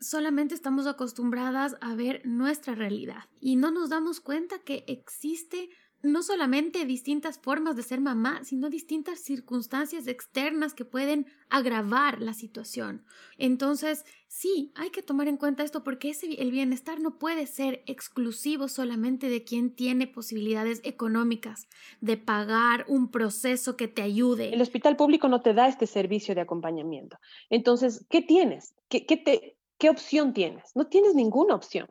Speaker 2: solamente estamos acostumbradas a ver nuestra realidad y no nos damos cuenta que existe no solamente distintas formas de ser mamá, sino distintas circunstancias externas que pueden agravar la situación. Entonces, sí, hay que tomar en cuenta esto porque el bienestar no puede ser exclusivo solamente de quien tiene posibilidades económicas de pagar un proceso que te ayude.
Speaker 1: El hospital público no te da este servicio de acompañamiento. Entonces, ¿qué tienes? ¿Qué, qué opción tienes? No tienes ninguna opción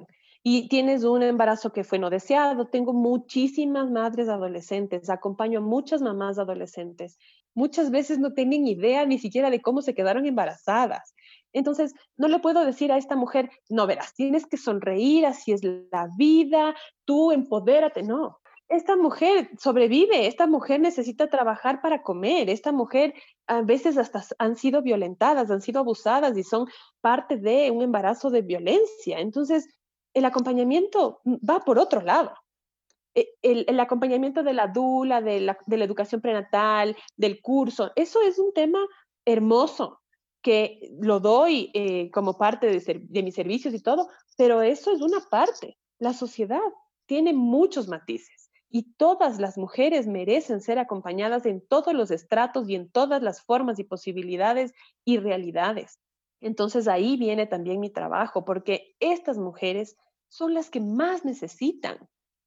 Speaker 1: y tienes un embarazo que fue no deseado. Tengo muchísimas madres adolescentes, acompaño a muchas mamás adolescentes. Muchas veces no tienen idea ni siquiera de cómo se quedaron embarazadas. Entonces, no le puedo decir a esta mujer, no verás, tienes que sonreír, así es la vida, tú empodérate. No, esta mujer sobrevive, esta mujer necesita trabajar para comer, esta mujer a veces hasta han sido violentadas, han sido abusadas y son parte de un embarazo de violencia. Entonces, el acompañamiento va por otro lado. E, el, acompañamiento de la dula, de la, educación prenatal, del curso, eso es un tema hermoso que lo doy eh, como parte de, de mis servicios y todo, pero eso es una parte. La sociedad tiene muchos matices y todas las mujeres merecen ser acompañadas en todos los estratos y en todas las formas y posibilidades y realidades. Entonces ahí viene también mi trabajo, porque estas mujeres son las que más necesitan.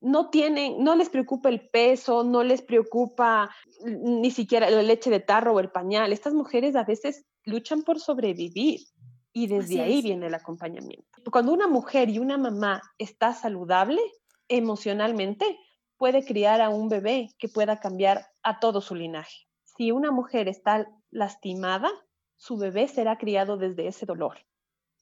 Speaker 1: No tienen, no les preocupa el peso, no les preocupa ni siquiera la leche de tarro o el pañal. Estas mujeres a veces luchan por sobrevivir y desde ahí viene el acompañamiento. Cuando una mujer y una mamá está saludable emocionalmente, puede criar a un bebé que pueda cambiar a todo su linaje. Si una mujer está lastimada, su bebé será criado desde ese dolor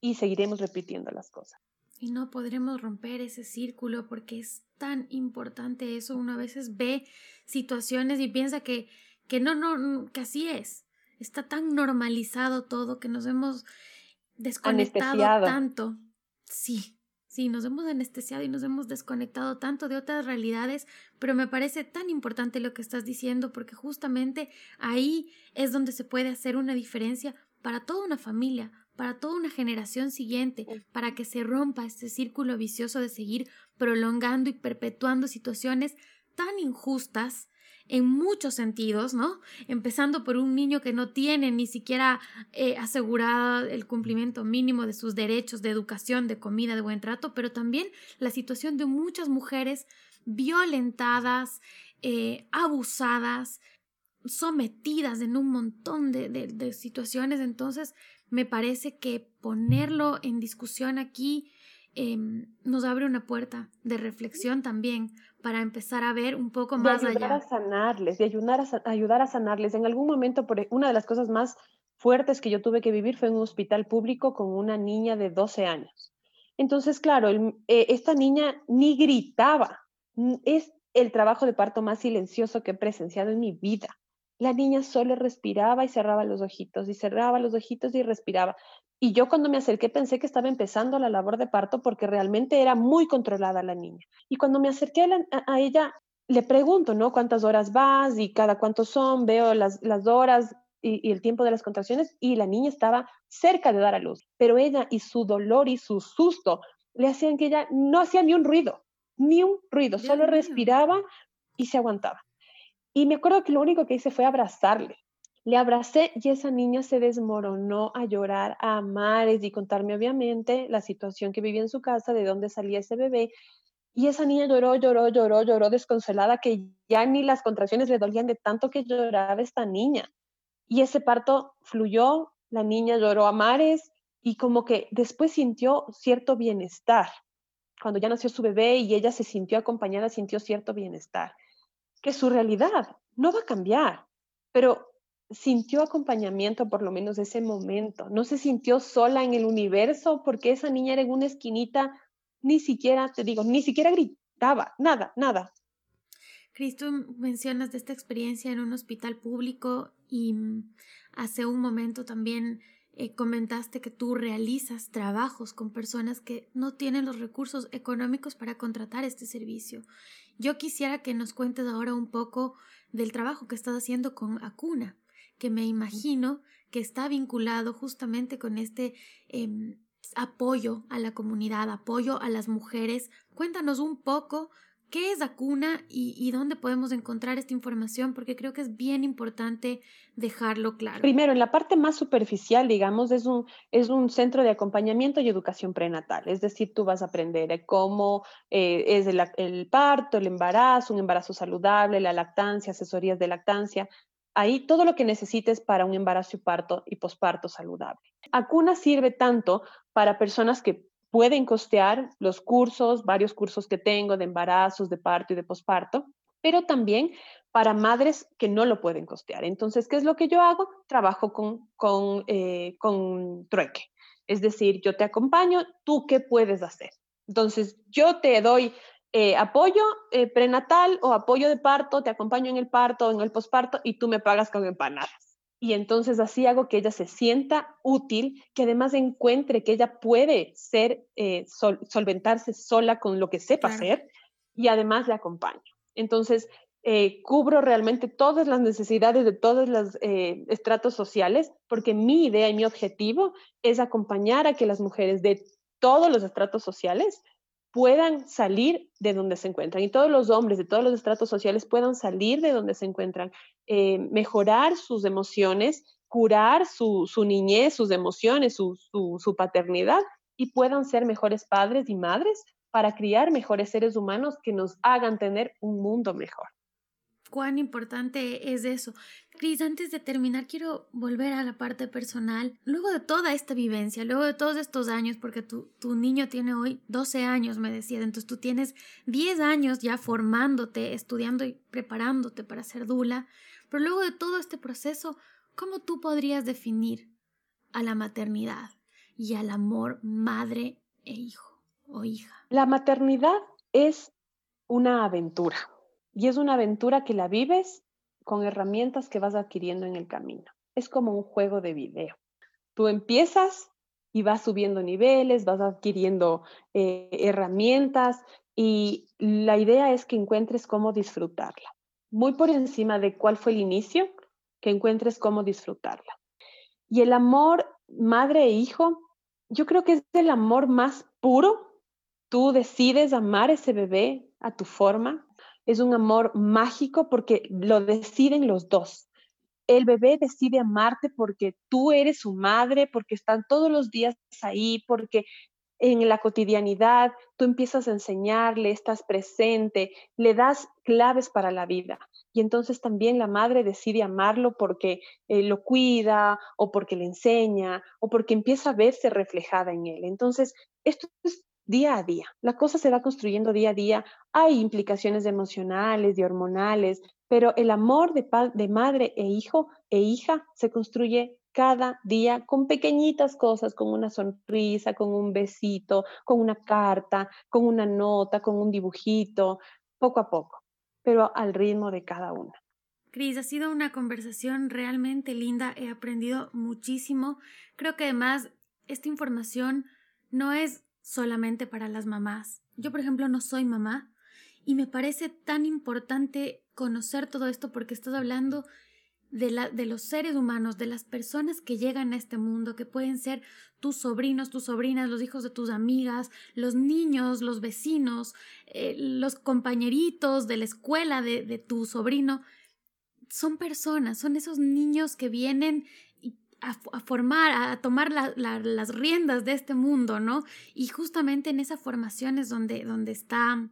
Speaker 1: y seguiremos repitiendo las cosas.
Speaker 2: Y no podremos romper ese círculo porque es tan importante eso. Uno a veces ve situaciones y piensa que, que no, no, que así es. Está tan normalizado todo que nos hemos desconectado tanto. Sí, sí, nos hemos anestesiado y nos hemos desconectado tanto de otras realidades, pero me parece tan importante lo que estás diciendo porque justamente ahí es donde se puede hacer una diferencia para toda una familia, para toda una generación siguiente, para que se rompa este círculo vicioso de seguir prolongando y perpetuando situaciones tan injustas en muchos sentidos, ¿no? Empezando por un niño que no tiene ni siquiera eh, asegurado el cumplimiento mínimo de sus derechos de educación, de comida, de buen trato, pero también la situación de muchas mujeres violentadas, eh, abusadas, sometidas en un montón de, de situaciones. Entonces, me parece que ponerlo en discusión aquí em, nos abre una puerta de reflexión también para empezar a ver un poco más
Speaker 1: de
Speaker 2: ayudar
Speaker 1: a sanarles, de ayudar a, ayudar a sanarles. En algún momento, por, e, una de las cosas más fuertes que yo tuve que vivir fue en un hospital público con una niña de 12 años. Entonces, claro, eh, esta niña ni gritaba. Es el trabajo de parto más silencioso que he presenciado en mi vida. La niña solo respiraba y cerraba los ojitos y cerraba los ojitos y respiraba. Y yo cuando me acerqué pensé que estaba empezando la labor de parto porque realmente era muy controlada la niña. Y cuando me acerqué a, ella, le pregunto, ¿no? ¿Cuántas horas vas y cada cuánto son? Veo las, las horas y, el tiempo de las contracciones y la niña estaba cerca de dar a luz. Pero ella y su dolor y su susto le hacían que ella no hacía ni un ruido, ni un ruido, solo respiraba y se aguantaba. Y me acuerdo que lo único que hice fue abrazarle. Le abracé y esa niña se desmoronó a llorar a mares y contarme obviamente la situación que vivía en su casa, de dónde salía ese bebé. Y esa niña lloró, lloró, lloró, lloró desconsolada, que ya ni las contracciones le dolían de tanto que lloraba esta niña. Y ese parto fluyó, la niña lloró a mares y como que después sintió cierto bienestar. Cuando ya nació su bebé y ella se sintió acompañada, sintió cierto bienestar. Que su realidad no va a cambiar, pero sintió acompañamiento por lo menos ese momento. No se sintió sola en el universo porque esa niña era en una esquinita, ni siquiera, te digo, ni siquiera gritaba, nada, nada.
Speaker 2: Cristo, mencionas de esta experiencia en un hospital público y hace un momento también eh, comentaste que tú realizas trabajos con personas que no tienen los recursos económicos para contratar este servicio. Yo quisiera que nos cuentes ahora un poco del trabajo que estás haciendo con Acuna que me imagino que está vinculado justamente con este em, apoyo a la comunidad, apoyo a las mujeres. Cuéntanos un poco qué es Acuna y, y, dónde podemos encontrar esta información, porque creo que es bien importante dejarlo claro.
Speaker 1: Primero, en la parte más superficial, digamos, es un, es un centro de acompañamiento y educación prenatal. Es decir, tú vas a aprender cómo eh, es el, el parto, el embarazo, un embarazo saludable, la lactancia, asesorías de lactancia, ahí todo lo que necesites para un embarazo y parto y posparto saludable. Acuna sirve tanto para personas que pueden costear los cursos, varios cursos que tengo de embarazos, de parto y de posparto, pero también para madres que no lo pueden costear. Entonces, ¿qué es lo que yo hago? Trabajo con, con, eh, con trueque. Es decir, yo te acompaño, ¿tú qué puedes hacer? Entonces, yo te doy eh, apoyo eh, prenatal o apoyo de parto, te acompaño en el parto o en el posparto y tú me pagas con empanadas. Y entonces así hago que ella se sienta útil, que además encuentre que ella puede ser, eh, solventarse sola con lo que sepa hacer y además le acompaño. Entonces, cubro realmente todas las necesidades de todos los estratos sociales, porque mi idea y mi objetivo es acompañar a que las mujeres de todos los estratos sociales puedan salir de donde se encuentran y todos los hombres de todos los estratos sociales puedan salir de donde se encuentran, eh, mejorar sus emociones, curar su, niñez, sus emociones, su, su paternidad y puedan ser mejores padres y madres para criar mejores seres humanos que nos hagan tener un mundo mejor
Speaker 2: cuán importante es eso. Cris, antes de terminar, quiero volver a la parte personal. Luego de toda esta vivencia, luego de todos estos años, porque tu, tu niño tiene hoy 12 años, me decías, entonces tú tienes 10 años ya formándote, estudiando y preparándote para ser dula, pero luego de todo este proceso, ¿cómo tú podrías definir a la maternidad y al amor madre e hijo o hija?
Speaker 1: La maternidad es una aventura y es una aventura que la vives con herramientas que vas adquiriendo en el camino. Es como un juego de video. Tú empiezas y vas subiendo niveles, vas adquiriendo eh, herramientas y la idea es que encuentres cómo disfrutarla. Muy por encima de cuál fue el inicio, que encuentres cómo disfrutarla. Y el amor madre e hijo, yo creo que es el amor más puro. Tú decides amar ese bebé a tu forma, es un amor mágico porque lo deciden los dos. El bebé decide amarte porque tú eres su madre, porque están todos los días ahí, porque en la cotidianidad tú empiezas a enseñarle, estás presente, le das claves para la vida. Y entonces también la madre decide amarlo porque eh, lo cuida o porque le enseña o porque empieza a verse reflejada en él. Entonces, esto es día a día. La cosa se va construyendo día a día. Hay implicaciones emocionales y hormonales, pero el amor de, de madre e hijo e hija se construye cada día con pequeñitas cosas, con una sonrisa, con un besito, con una carta, con una nota, con un dibujito, poco a poco, pero al ritmo de cada una.
Speaker 2: Cris, ha sido una conversación realmente linda, he aprendido muchísimo. Creo que además esta información no es solamente para las mamás. Yo, por ejemplo, no soy mamá y me parece tan importante conocer todo esto porque estás hablando de, la, de los seres humanos, de las personas que llegan a este mundo, que pueden ser tus sobrinos, tus sobrinas, los hijos de tus amigas, los niños, los vecinos, eh, los compañeritos de la escuela de, de tu sobrino. son personas, son esos niños que vienen a, formar, a tomar las riendas de este mundo, ¿no? Y justamente en esa formación es donde, donde está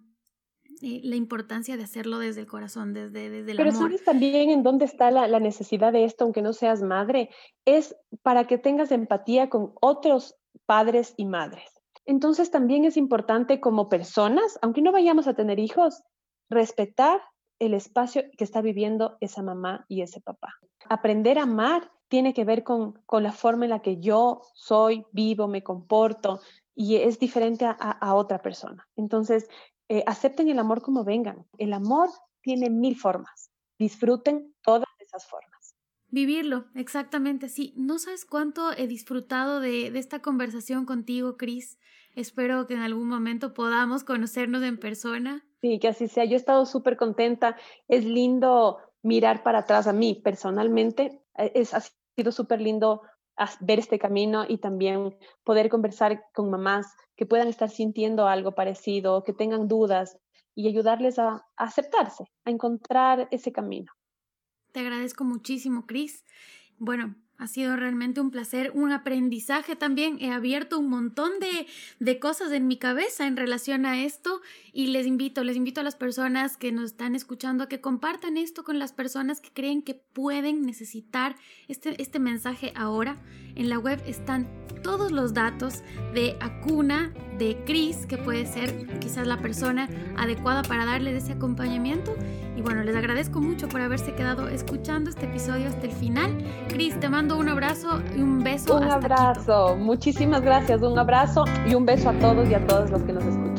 Speaker 2: eh, la importancia de hacerlo desde el corazón, desde, desde el
Speaker 1: Pero sabes también en dónde está la, la necesidad de esto, aunque no seas madre, es para que tengas empatía con otros padres y madres. Entonces también es importante como personas, aunque no vayamos a tener hijos, respetar el espacio que está viviendo esa mamá y ese papá. Aprender a amar tiene que ver con, con la forma en la que yo soy, vivo, me comporto y es diferente a, a otra persona. Entonces, eh, acepten el amor como vengan. El amor tiene mil formas. Disfruten todas esas formas.
Speaker 2: Vivirlo, exactamente, sí. No sabes cuánto he disfrutado de, de esta conversación contigo, Cris. Espero que en algún momento podamos conocernos en persona.
Speaker 1: Sí, que así sea. Yo he estado súper contenta. Es lindo mirar para atrás a mí personalmente. Eh, es, ha sido súper lindo ver este camino y también poder conversar con mamás que puedan estar sintiendo algo parecido, que tengan dudas y ayudarles a, aceptarse, a encontrar ese camino.
Speaker 2: Te agradezco muchísimo, Cris. Bueno, ha sido realmente un placer, un aprendizaje también. He abierto un montón de, de, cosas en mi cabeza en relación a esto y les invito, les invito a las personas que nos están escuchando a que compartan esto con las personas que creen que pueden necesitar este, este mensaje ahora. En la web están todos los datos de Acuna, de Cris, que puede ser quizás la persona adecuada para darles ese acompañamiento. Y bueno, les agradezco mucho por haberse quedado escuchando este episodio hasta el final. Cris, te mando un abrazo y un beso.
Speaker 1: Un abrazo, muchísimas gracias, un abrazo y un beso a todos y a todas los que nos escuchan.